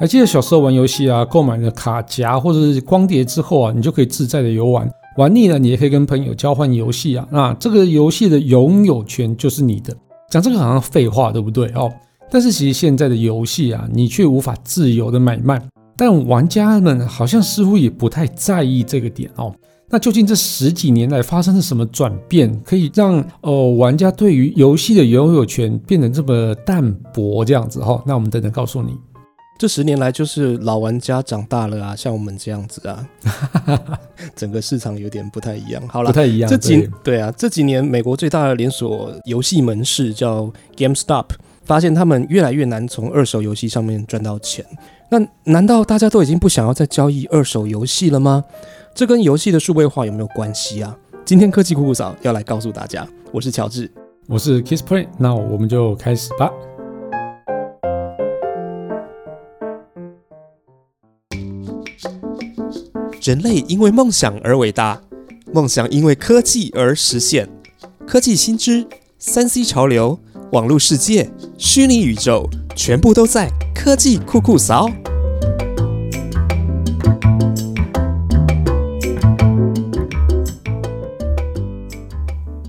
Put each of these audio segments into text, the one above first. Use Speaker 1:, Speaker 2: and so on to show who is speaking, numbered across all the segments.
Speaker 1: 还记得小时候玩游戏啊，购买了卡夹或者是光碟之后啊，你就可以自在的游玩。玩腻了，你也可以跟朋友交换游戏啊。那这个游戏的拥有权就是你的。讲这个好像废话，对不对哦？但是其实现在的游戏啊，你却无法自由的买卖。但玩家们好像似乎也不太在意这个点哦。那究竟这十几年来发生了什么转变，可以让哦玩家对于游戏的拥有权变得这么淡薄这样子哈？那我们等等告诉你。
Speaker 2: 这十年来就是老玩家长大了啊，像我们这样子啊，整个市场有点不太一样。好了，
Speaker 1: 不太一样。
Speaker 2: 这几对啊，这几年美国最大的连锁游戏门市叫 GameStop，发现他们越来越难从二手游戏上面赚到钱。那难道大家都已经不想要再交易二手游戏了吗？这跟游戏的数位化有没有关系啊？今天科技酷酷嫂要来告诉大家，我是乔治，
Speaker 1: 我是 Kissplay，那我们就开始吧。
Speaker 2: 人类因为梦想而伟大，梦想因为科技而实现。科技新知、三 C 潮流、网络世界、虚拟宇宙，全部都在科技酷酷扫。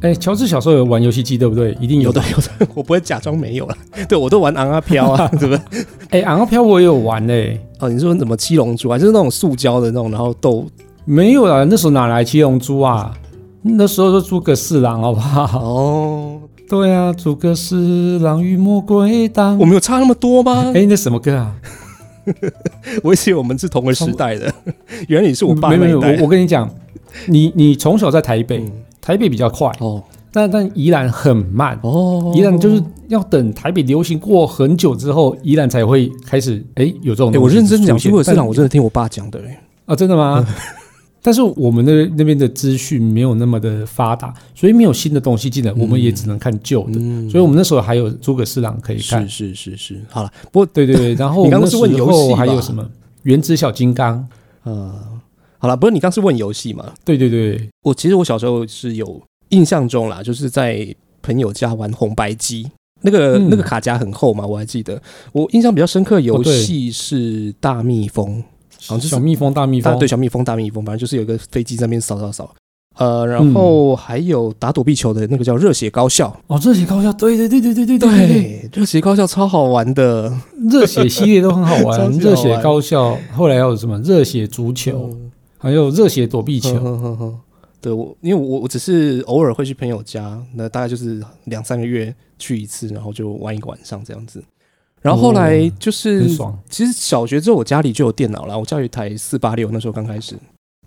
Speaker 1: 哎，乔治小时候有玩游戏机，对不对？一定
Speaker 2: 有的，有的。我不会假装没有了。对，我都玩昂啊飘 啊，对不对？
Speaker 1: 哎，昂啊飘我也有玩嘞。
Speaker 2: 哦，你说什么七龙珠啊？就是那种塑胶的那种，然后斗
Speaker 1: 没有啊？那时候哪来七龙珠啊？那时候是诸葛四郎，好不好？哦，对啊，诸葛四郎与魔鬼党。
Speaker 2: 我们有差那么多吗？
Speaker 1: 哎，那什么歌啊？
Speaker 2: 我以为我们是同个时代的，原来你是我爸
Speaker 1: 没有，我我跟你讲，你你从小在台北，台北比较快哦。但但宜兰很慢哦，宜兰就是要等台北流行过很久之后，宜兰才会开始哎有这种。
Speaker 2: 我认真讲，如果市场我真的听我爸讲的哎
Speaker 1: 啊，真的吗？但是我们的那边的资讯没有那么的发达，所以没有新的东西进来，我们也只能看旧的。所以我们那时候还有诸葛四郎可以看。
Speaker 2: 是是是是，好了，不过
Speaker 1: 对对对，然后
Speaker 2: 你刚刚是问游戏
Speaker 1: 还有什么原子小金刚？
Speaker 2: 呃，好了，不是你刚是问游戏嘛？
Speaker 1: 对对对，
Speaker 2: 我其实我小时候是有。印象中啦，就是在朋友家玩红白机，那个那个卡夹很厚嘛，我还记得。我印象比较深刻游戏是大蜜蜂，
Speaker 1: 好像是小蜜蜂大蜜蜂，
Speaker 2: 对小蜜蜂大蜜蜂，反正就是有个飞机在那边扫扫扫。呃，然后还有打躲避球的那个叫热血高校。
Speaker 1: 哦，热血高校，对对对对对对
Speaker 2: 对，热血高校超好玩的，
Speaker 1: 热血系列都很好玩。热血高校后来还有什么？热血足球，还有热血躲避球。
Speaker 2: 对我，因为我我只是偶尔会去朋友家，那大概就是两三个月去一次，然后就玩一个晚上这样子。然后后来就是，其实小学之后我家里就有电脑了，我家有一台四八六，那时候刚开始，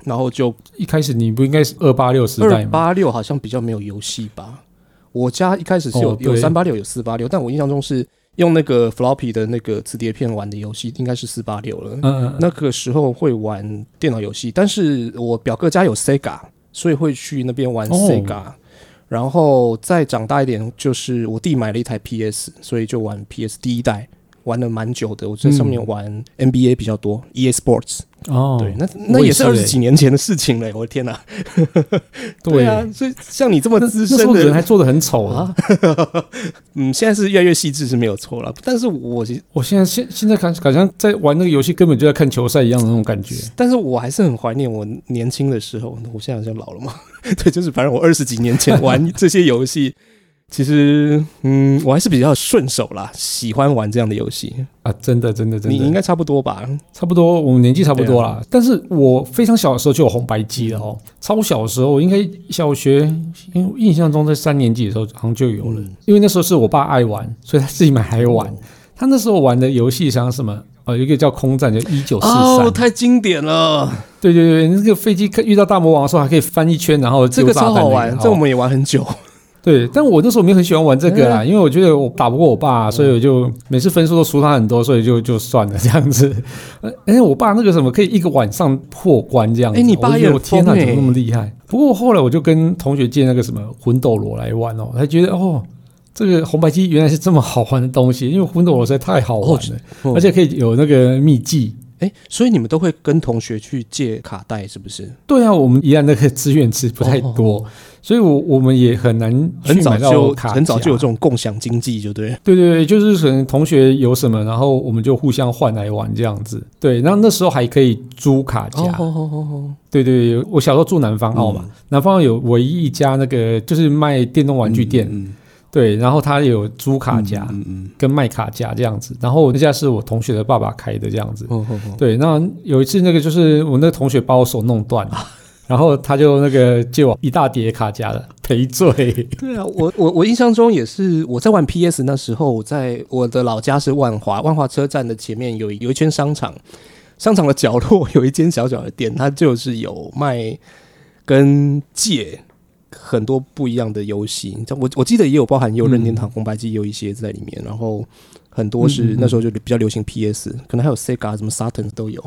Speaker 2: 然后就
Speaker 1: 一开始你不应该是二八六时代吗？
Speaker 2: 八六好像比较没有游戏吧？我家一开始是有有三八六有四八六，但我印象中是用那个 floppy 的那个磁碟片玩的游戏，应该是四八六了。那个时候会玩电脑游戏，但是我表哥家有 Sega。所以会去那边玩 Sega，然后再长大一点，就是我弟买了一台 PS，所以就玩 PS 第一代，玩了蛮久的。我在上面玩 NBA 比较多，EA Sports。哦，对，那那也是二十几年前的事情了，我的天哪！对啊，所以像你这么资深的
Speaker 1: 人还做的很丑啊。
Speaker 2: 嗯，现在是越来越细致是没有错了，但是我
Speaker 1: 我现在现现在看好像在玩那个游戏，根本就在看球赛一样的那种感觉。
Speaker 2: 但是我还是很怀念我年轻的时候。我现在好像老了嘛？对，就是反正我二十几年前玩这些游戏。其实，嗯，我还是比较顺手啦，喜欢玩这样的游戏
Speaker 1: 啊，真的，真的，真的，
Speaker 2: 你应该差不多吧？
Speaker 1: 差不多，我们年纪差不多啦。但是我非常小的时候就有红白机了哦，超小的时候，应该小学，因为印象中在三年级的时候好像就有了。因为那时候是我爸爱玩，所以他自己买来玩。他那时候玩的游戏像什么？哦，一个叫空战，就一九四三，
Speaker 2: 太经典了。
Speaker 1: 对对对，那个飞机遇到大魔王的时候还可以翻一圈，然后
Speaker 2: 这个超好玩，这我们也玩很久。
Speaker 1: 对，但我那时候没有很喜欢玩这个啦，因为我觉得我打不过我爸，所以我就每次分数都输他很多，所以就就算了 这样子。哎，我爸那个什么可以一个晚上破关这样子，哎，
Speaker 2: 你爸
Speaker 1: 有天
Speaker 2: 哪，
Speaker 1: 怎么那么厉害？不过后来我就跟同学借那个什么魂斗罗来玩哦，才觉得哦，这个红白机原来是这么好玩的东西，因为魂斗罗实在太好玩了，而且可以有那个秘技。
Speaker 2: 哎，所以你们都会跟同学去借卡带，是不是？
Speaker 1: 对啊，我们宜兰那个资源其实不太多，所以我我们也很难
Speaker 2: 很早就
Speaker 1: 卡，
Speaker 2: 很早就有这种共享经济，就对。
Speaker 1: 对对对，就是可能同学有什么，然后我们就互相换来玩这样子。对，然后那时候还可以租卡夹。哦哦哦对对，我小时候住南方澳嘛，南方澳有唯一一家那个就是卖电动玩具店。对，然后他有租卡夹，跟卖卡夹这样子。然后那家是我同学的爸爸开的这样子。对，那有一次那个就是我那个同学把我手弄断了，然后他就那个借我一大叠卡夹的 赔罪。
Speaker 2: 对啊，我我我印象中也是我在玩 PS 那时候，我在我的老家是万华，万华车站的前面有有一圈商场，商场的角落有一间小小的店，它就是有卖跟借。很多不一样的游戏，我我记得也有包含有任天堂红白机有一些在里面，然后很多是那时候就比较流行 PS，可能还有 Sega 什么 Saturn 都有。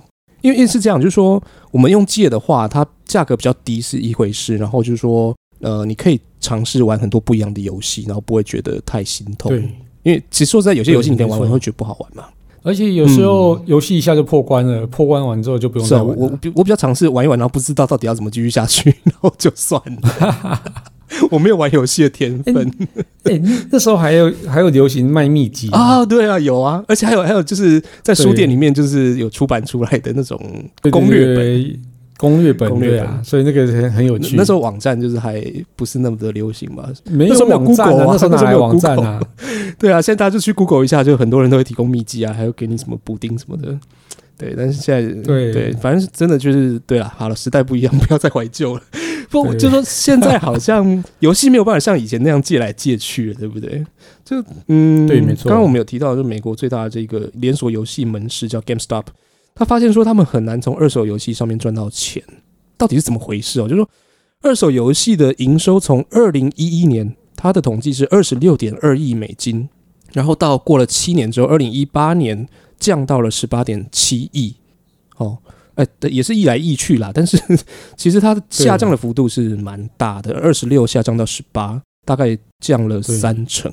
Speaker 2: 因为因为是这样，就是说我们用借的话，它价格比较低是一回事，然后就是说呃，你可以尝试玩很多不一样的游戏，然后不会觉得太心痛。
Speaker 1: 对，
Speaker 2: 因为其实说实在，有些游戏你可以玩完会觉得不好玩嘛。
Speaker 1: 而且有时候游戏一下就破关了，破关完之后就不用再玩。
Speaker 2: 我我比较尝试玩一玩，然后不知道到底要怎么继续下去，然后就算了。我没有玩游戏的天分。
Speaker 1: 哎，那时候还有还有流行卖秘籍
Speaker 2: 啊？对啊，有啊，而且还有还有就是在书店里面就是有出版出来的那种攻略本。
Speaker 1: 攻略本对啊，所以那个很很有趣。
Speaker 2: 那时候网站就是还不是那么的流行嘛，
Speaker 1: 没有网站啊，那时候 哪有网站啊？
Speaker 2: 对啊，现在大家就去 Google 一下，就很多人都会提供秘籍啊，还有给你什么补丁什么的。对，但是现在
Speaker 1: 对
Speaker 2: 对，反正是真的就是对了。好了，时代不一样，不要再怀旧了。不，就说现在好像 游戏没有办法像以前那样借来借去了，对不对？就嗯，
Speaker 1: 对，没错。
Speaker 2: 刚刚我们有提到，就美国最大的这个连锁游戏门市叫 GameStop。他发现说，他们很难从二手游戏上面赚到钱，到底是怎么回事哦？就是说，二手游戏的营收从二零一一年，他的统计是二十六点二亿美金，然后到过了七年之后，二零一八年降到了十八点七亿。哦，哎，也是一来一去啦，但是 其实它下降的幅度是蛮大的，二十六下降到十八，大概降了三成。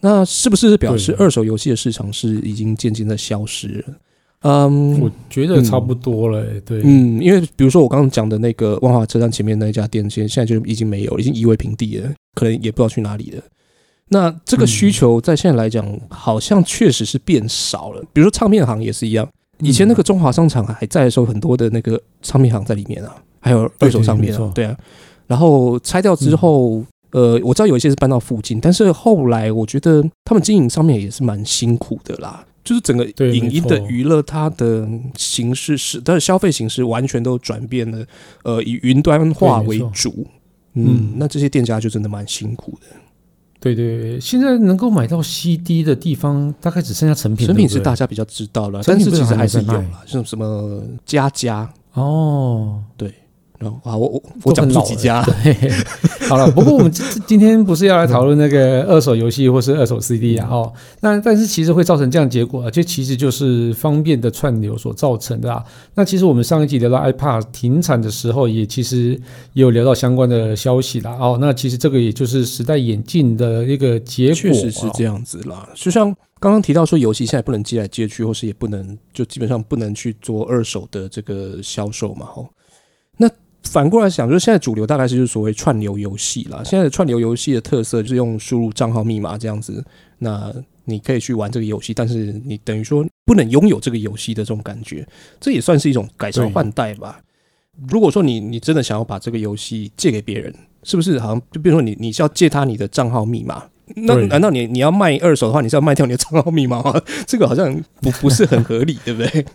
Speaker 2: 那是不是表示二手游戏的市场是已经渐渐的消失了？
Speaker 1: 嗯，我觉得差不多了。对，
Speaker 2: 嗯，因为比如说我刚刚讲的那个万华车站前面那一家店，现现在就已经没有，已经夷为平地了，可能也不知道去哪里了。那这个需求在现在来讲，好像确实是变少了。比如说唱片行也是一样，以前那个中华商场还在的时候，很多的那个唱片行在里面啊，还有二手唱片啊，对啊。然后拆掉之后，呃，我知道有一些是搬到附近，但是后来我觉得他们经营上面也是蛮辛苦的啦。就是整个影音的娱乐，它的形式是它的消费形式完全都转变了，呃，以云端化为主。嗯，那这些店家就真的蛮辛苦的。
Speaker 1: 对对对，现在能够买到 CD 的地方，大概只剩下成品。
Speaker 2: 成品是大家比较知道了，但是其实还是有啦，像什么佳佳
Speaker 1: 哦，
Speaker 2: 对。啊，我我我讲不出几家。
Speaker 1: 对，好了，不过我们今今天不是要来讨论那个二手游戏或是二手 CD 啊？哦，那但是其实会造成这样结果啊，这其实就是方便的串流所造成的啊。那其实我们上一集聊到 iPad 停产的时候，也其实也有聊到相关的消息啦。哦，那其实这个也就是时代演进的一个结果，
Speaker 2: 确实是这样子啦。就像刚刚提到说，游戏现在不能接来接去，或是也不能就基本上不能去做二手的这个销售嘛？吼，那。反过来想，就是现在主流大概是就是所谓串流游戏啦。现在的串流游戏的特色就是用输入账号密码这样子，那你可以去玩这个游戏，但是你等于说不能拥有这个游戏的这种感觉，这也算是一种改朝换代吧。如果说你你真的想要把这个游戏借给别人，是不是好像就比如说你你是要借他你的账号密码？那难道你你要卖二手的话，你是要卖掉你的账号密码吗？这个好像不不是很合理，对不对？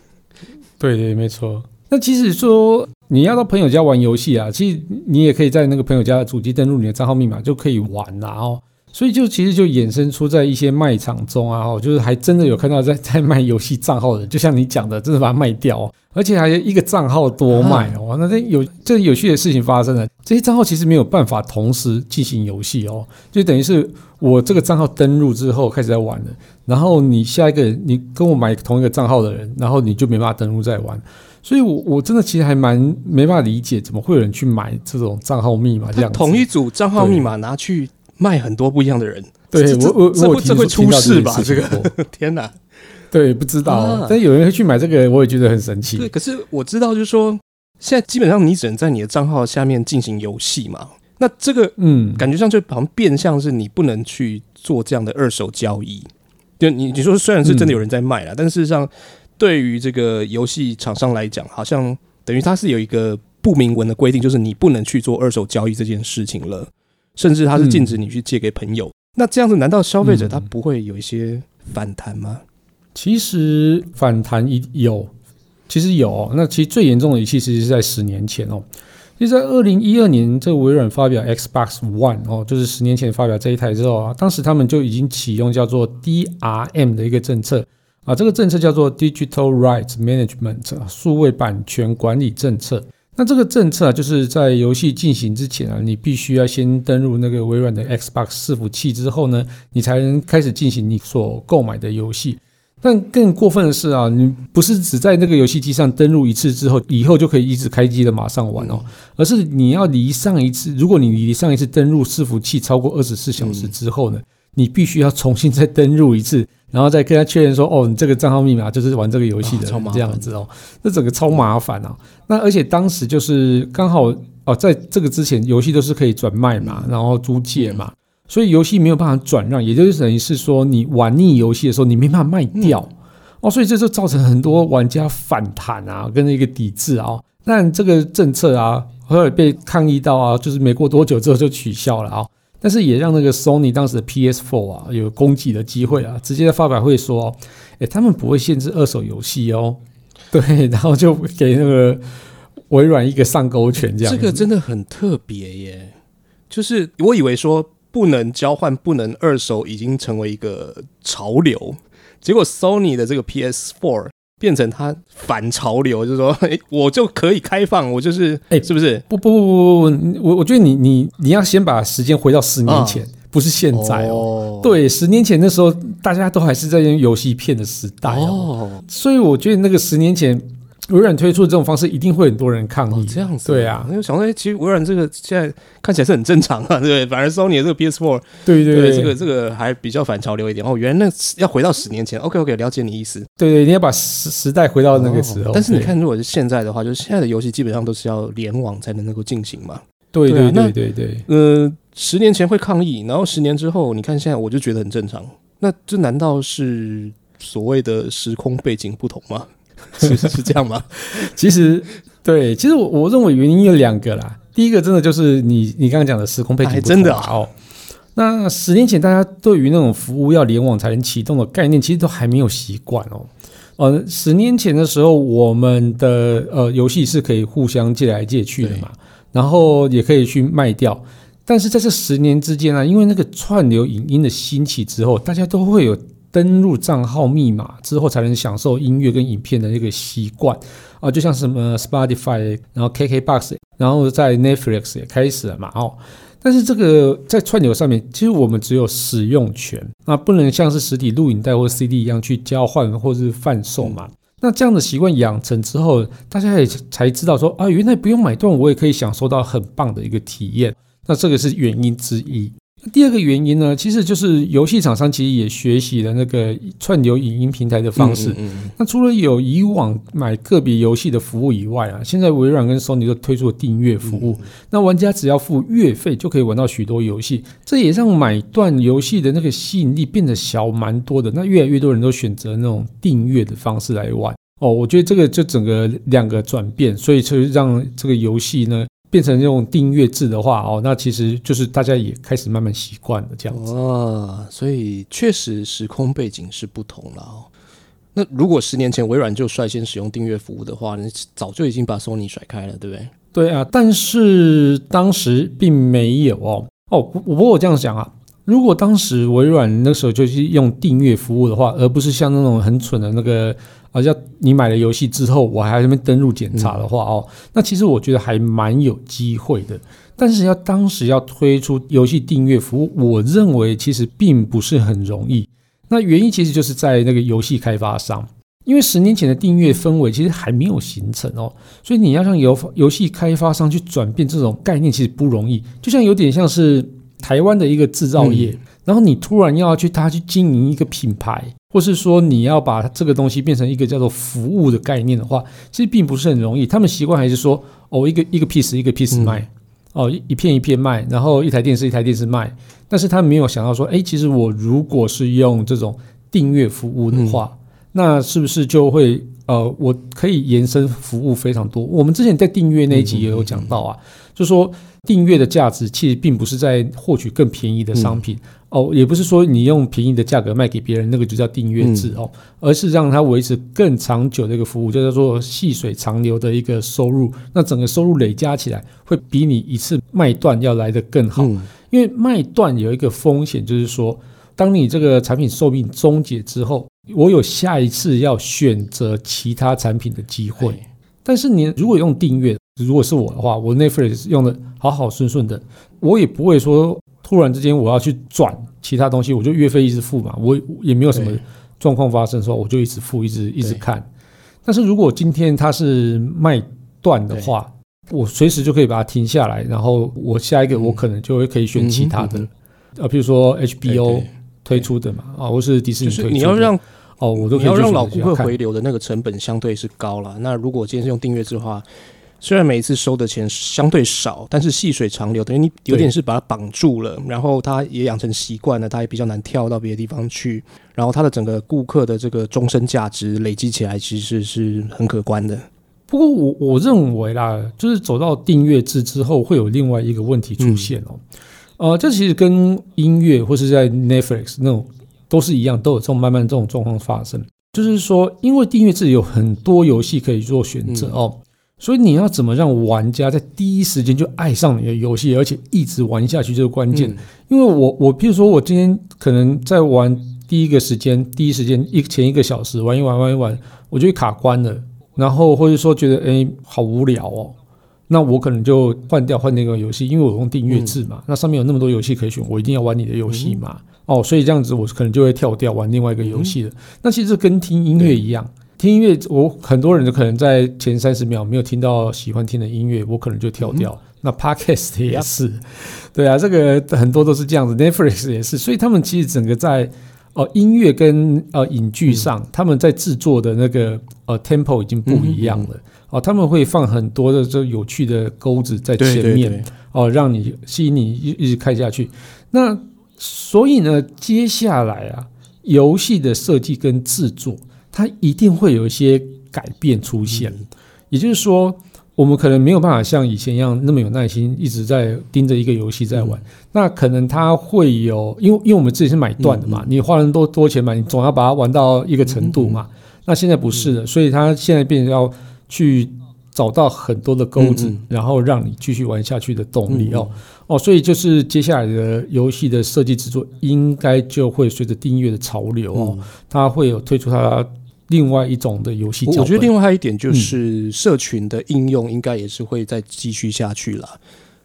Speaker 1: 对对，没错。那即使说你要到朋友家玩游戏啊，其实你也可以在那个朋友家的主机登录你的账号密码就可以玩啦哦。所以就其实就衍生出在一些卖场中啊，哦，就是还真的有看到在 在卖游戏账号的，就像你讲的，真的把它卖掉，而且还一个账号多卖哦。那这有这有趣的事情发生了，这些账号其实没有办法同时进行游戏哦，就等于是我这个账号登录之后开始在玩了，然后你下一个你跟我买同一个账号的人，然后你就没办法登录再玩。所以，我我真的其实还蛮没办法理解，怎么会有人去买这种账号密码这样？
Speaker 2: 同一组账号密码拿去卖很多不一样的人，
Speaker 1: 对我我我
Speaker 2: 这会出事吧？这个 天哪！
Speaker 1: 对，不知道，但有人会去买这个，我也觉得很神奇。
Speaker 2: 对，可是我知道，就是说现在基本上你只能在你的账号下面进行游戏嘛。那这个，嗯，感觉上就好像变相是你不能去做这样的二手交易。就你你说虽然是真的有人在卖了，但事实上对于这个游戏厂商来讲，好像等于它是有一个不明文的规定，就是你不能去做二手交易这件事情了，甚至它是禁止你去借给朋友。那这样子，难道消费者他不会有一些反弹吗？
Speaker 1: 其实反弹一有，其实有。那其实最严重的一期其实是在十年前哦。其实，在二零一二年，这个微软发表 Xbox One 哦，就是十年前发表这一台之后啊，当时他们就已经启用叫做 DRM 的一个政策啊，这个政策叫做 Digital Rights Management 数位版权管理政策。那这个政策啊，就是在游戏进行之前啊，你必须要先登录那个微软的 Xbox 伺服器之后呢，你才能开始进行你所购买的游戏。但更过分的是啊，你不是只在那个游戏机上登录一次之后，以后就可以一直开机的马上玩哦，而是你要离上一次，如果你离上一次登录伺服器超过二十四小时之后呢，你必须要重新再登录一次，然后再跟他确认说，哦，你这个账号密码就是玩这个游戏的这样子哦，那整个超麻烦啊。那而且当时就是刚好哦，在这个之前，游戏都是可以转卖嘛，然后租借嘛。所以游戏没有办法转让，也就是等于是说，你玩腻游戏的时候，你没办法卖掉哦，所以这就造成很多玩家反弹啊，跟一个抵制啊。但这个政策啊，后来被抗议到啊，就是没过多久之后就取消了啊。但是也让那个 Sony 当时的 PS4 啊有攻击的机会啊，直接在发表会说，哎，他们不会限制二手游戏哦。对，然后就给那个微软一个上钩权，这样。
Speaker 2: 这个真的很特别耶，就是我以为说。不能交换，不能二手，已经成为一个潮流。结果 Sony 的这个 PS4 变成他反潮流，就是说，哎，我就可以开放，我就是，哎，是不是？
Speaker 1: 不不不不不，我我觉得你你你要先把时间回到十年前，不是现在哦。对，十年前那时候大家都还是在用游戏片的时代哦，所以我觉得那个十年前。微软推出的这种方式，一定会很多人抗议。
Speaker 2: 这样子，
Speaker 1: 对啊，
Speaker 2: 因为想说，其实微软这个现在看起来是很正常啊，对 不对？反而 Sony 的这个 PS4，
Speaker 1: 对对对，
Speaker 2: 这个这个还比较反潮流一点。哦，原来那要回到十年前。OK OK，了解你意思。
Speaker 1: 对对，你要把时时代回到那个时候。
Speaker 2: 但是你看，如果是现在的话，就是现在的游戏基本上都是要联网才能能够进行嘛。
Speaker 1: 对对对对对。
Speaker 2: 呃，十年前会抗议，然后十年之后，你看现在我就觉得很正常。那这难道是所谓的时空背景不同吗？是是这样吗？
Speaker 1: 其实对，其实我我认为原因有两个啦。第一个真的就是你你刚刚讲的时空背景
Speaker 2: 真的
Speaker 1: 哦。那十年前大家对于那种服务要联网才能启动的概念，其实都还没有习惯哦。呃，十年前的时候，我们的呃游戏是可以互相借来借去的嘛，然后也可以去卖掉。但是在这十年之间呢，因为那个串流影音的兴起之后，大家都会有。登录账号密码之后才能享受音乐跟影片的那个习惯啊，就像什么 Spotify，然后 KKBox，然后在 Netflix 也开始了嘛哦。但是这个在串流上面，其实我们只有使用权，那不能像是实体录影带或 CD 一样去交换或是贩售嘛。那这样的习惯养成之后，大家也才知道说啊，原来不用买断，我也可以享受到很棒的一个体验。那这个是原因之一。第二个原因呢，其实就是游戏厂商其实也学习了那个串流影音平台的方式。那除了有以往买个别游戏的服务以外啊，现在微软跟 Sony 都推出了订阅服务。那玩家只要付月费就可以玩到许多游戏，这也让买断游戏的那个吸引力变得小蛮多的。那越来越多人都选择那种订阅的方式来玩。哦，我觉得这个就整个两个转变，所以就让这个游戏呢。变成这种订阅制的话，哦，那其实就是大家也开始慢慢习惯了这样子
Speaker 2: 啊，所以确实时空背景是不同了哦。那如果十年前微软就率先使用订阅服务的话，你早就已经把 Sony 甩开了，对不对？
Speaker 1: 对啊，但是当时并没有哦哦，不不过我这样想啊，如果当时微软那时候就是用订阅服务的话，而不是像那种很蠢的那个。啊，像你买了游戏之后，我还在那边登录检查的话哦，那其实我觉得还蛮有机会的。但是要当时要推出游戏订阅服务，我认为其实并不是很容易。那原因其实就是在那个游戏开发商，因为十年前的订阅氛围其实还没有形成哦，所以你要让游游戏开发商去转变这种概念，其实不容易。就像有点像是台湾的一个制造业，然后你突然要去他去经营一个品牌，或是说你要把这个东西变成一个叫做服务的概念的话，其实并不是很容易。他们习惯还是说，哦，一个一个 piece 一个 piece 卖，哦，一片一片卖，然后一台电视一台电视卖。但是他没有想到说，哎，其实我如果是用这种订阅服务的话，那是不是就会？呃，我可以延伸服务非常多。我们之前在订阅那一集也有讲到啊，就说订阅的价值其实并不是在获取更便宜的商品哦，也不是说你用便宜的价格卖给别人，那个就叫订阅制哦，而是让它维持更长久的一个服务，就叫做细水长流的一个收入。那整个收入累加起来，会比你一次卖断要来得更好。因为卖断有一个风险，就是说，当你这个产品寿命终结之后。我有下一次要选择其他产品的机会，但是你如果用订阅，如果是我的话，我 Netflix 用的好好顺顺的，我也不会说突然之间我要去转其他东西，我就月费一直付嘛，我也没有什么状况发生的时候，我就一直付，一直一直看。但是如果今天它是卖断的话，我随时就可以把它停下来，然后我下一个我可能就会可以选其他的，呃，比如说 HBO。推出的嘛啊，或是迪士尼推出，
Speaker 2: 你要让
Speaker 1: 哦，我都
Speaker 2: 你要让老顾客回流的那个成本相对是高了。那如果今天是用订阅制的话，虽然每一次收的钱相对少，但是细水长流，等于你有点是把它绑住了，然后他也养成习惯了，他也比较难跳到别的地方去。然后他的整个顾客的这个终身价值累积起来，其实是很可观的。
Speaker 1: 不过我我认为啦，就是走到订阅制之后，会有另外一个问题出现哦。呃，这其实跟音乐或是在 Netflix 那种都是一样，都有这种慢慢这种状况发生。就是说，因为订阅制有很多游戏可以做选择哦，所以你要怎么让玩家在第一时间就爱上你的游戏，而且一直玩下去，这个关键。因为我我譬如说我今天可能在玩第一个时间，第一时间一前一个小时玩一玩玩一玩，我就卡关了，然后或者说觉得哎好无聊哦。那我可能就换掉换那个游戏，因为我用订阅制嘛，那上面有那么多游戏可以选，我一定要玩你的游戏嘛。哦，所以这样子我可能就会跳掉玩另外一个游戏了。那其实跟听音乐一样，听音乐我很多人就可能在前三十秒没有听到喜欢听的音乐，我可能就跳掉。那 Podcast 也是，对啊，这个很多都是这样子，Netflix 也是，所以他们其实整个在。哦，音乐跟呃影剧上，他们在制作的那个呃 tempo 已经不一样了。哦，他们会放很多的这有趣的钩子在前面，哦，让你吸引你一一直看下去。那所以呢，接下来啊，游戏的设计跟制作，它一定会有一些改变出现。也就是说。我们可能没有办法像以前一样那么有耐心，一直在盯着一个游戏在玩。那可能它会有，因为因为我们自己是买断的嘛，你花了多多钱买，你总要把它玩到一个程度嘛。那现在不是的，所以它现在变成要去找到很多的钩子，然后让你继续玩下去的动力哦哦。所以就是接下来的游戏的设计制作，应该就会随着订阅的潮流哦，它会有推出它。另外一种的游戏，
Speaker 2: 我觉得另外还有一点就是社群的应用应该也是会再继续下去了。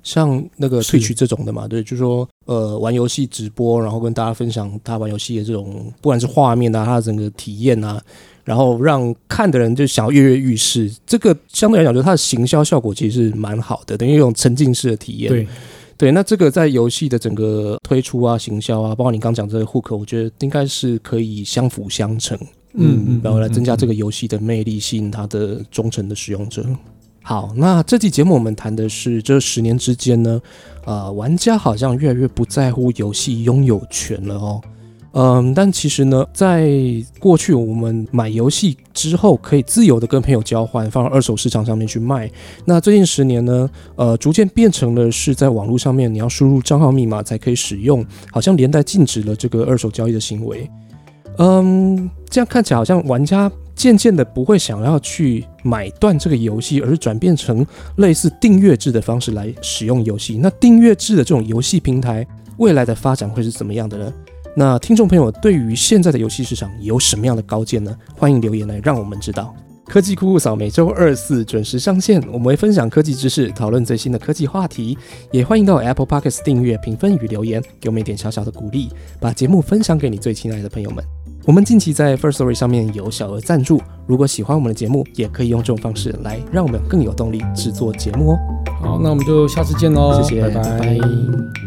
Speaker 2: 像那个退取这种的嘛，对，就是说呃玩游戏直播，然后跟大家分享他玩游戏的这种，不管是画面啊，他的整个体验啊，然后让看的人就想要跃跃欲试。这个相对来讲，就它的行销效果其实是蛮好的，等于一种沉浸式的体验。
Speaker 1: 对
Speaker 2: 对，那这个在游戏的整个推出啊、行销啊，包括你刚讲这个户口，我觉得应该是可以相辅相成。嗯，嗯然后来增加这个游戏的魅力，吸引它的忠诚的使用者。好，那这期节目我们谈的是这十年之间呢，呃，玩家好像越来越不在乎游戏拥有权了哦。嗯，但其实呢，在过去我们买游戏之后可以自由的跟朋友交换，放到二手市场上面去卖。那最近十年呢，呃，逐渐变成了是在网络上面你要输入账号密码才可以使用，好像连带禁止了这个二手交易的行为。嗯，这样看起来好像玩家渐渐的不会想要去买断这个游戏，而是转变成类似订阅制的方式来使用游戏。那订阅制的这种游戏平台未来的发展会是怎么样的呢？那听众朋友对于现在的游戏市场有什么样的高见呢？欢迎留言来让我们知道。科技酷酷扫每周二四准时上线，我们会分享科技知识，讨论最新的科技话题。也欢迎到 Apple Podcast 订阅、评分与留言，给我们一点小小的鼓励，把节目分享给你最亲爱的朋友们。我们近期在 First Story 上面有小额赞助，如果喜欢我们的节目，也可以用这种方式来让我们更有动力制作节目哦。
Speaker 1: 好，那我们就下次见喽，
Speaker 2: 谢谢，拜拜。